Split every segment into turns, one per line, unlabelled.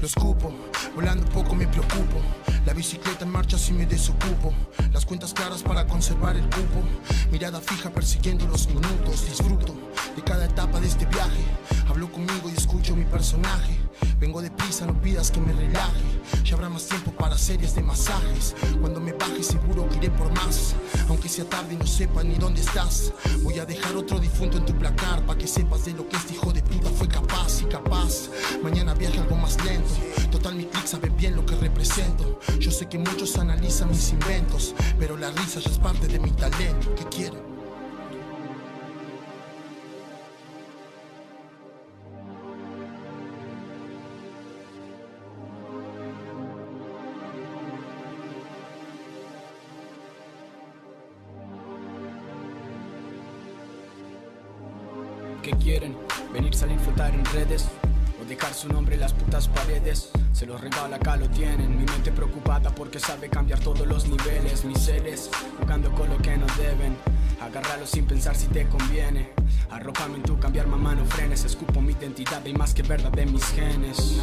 Lo escupo, volando poco me preocupo. La bicicleta en marcha si me desocupo. Las cuentas claras para conservar el cupo. Mirada fija persiguiendo los minutos. Disfruto de cada etapa de este viaje. Hablo conmigo y escucho mi personaje. Vengo deprisa, no pidas que me relaje. Ya habrá más tiempo para series de masajes. Cuando me baje, seguro que iré por más. Aunque sea tarde y no sepa ni dónde estás. Voy a dejar otro difunto en tu placar. para que sepas de lo Yo sé que muchos analizan mis inventos. Pero la risa ya es parte de mi talento. ¿Qué quieren?
¿Qué quieren? Venir, salir, flotar en redes dejar su nombre en las putas paredes. Se los regala, acá lo tienen. Mi mente preocupada porque sabe cambiar todos los niveles. Mis seres jugando con lo que no deben. Agárralo sin pensar si te conviene. Arrópame en tu cambiar, mamá, no frenes. Escupo mi identidad, hay más que verdad de mis genes.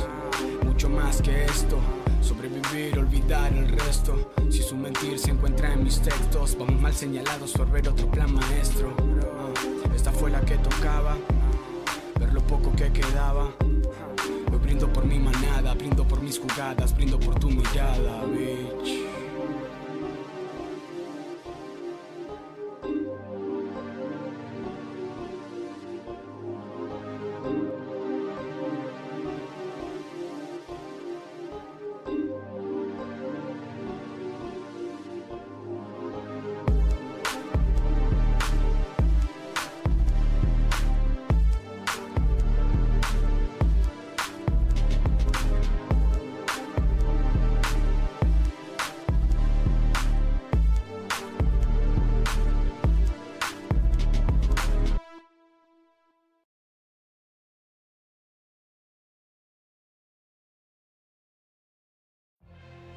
Mucho más que esto. Sobrevivir, olvidar el resto. Si su mentir se encuentra en mis textos, vamos mal señalados, sorber otro plan maestro. Ah, Esta fue la que tocaba, mis jugadas, brindo por tu mirada, bitch.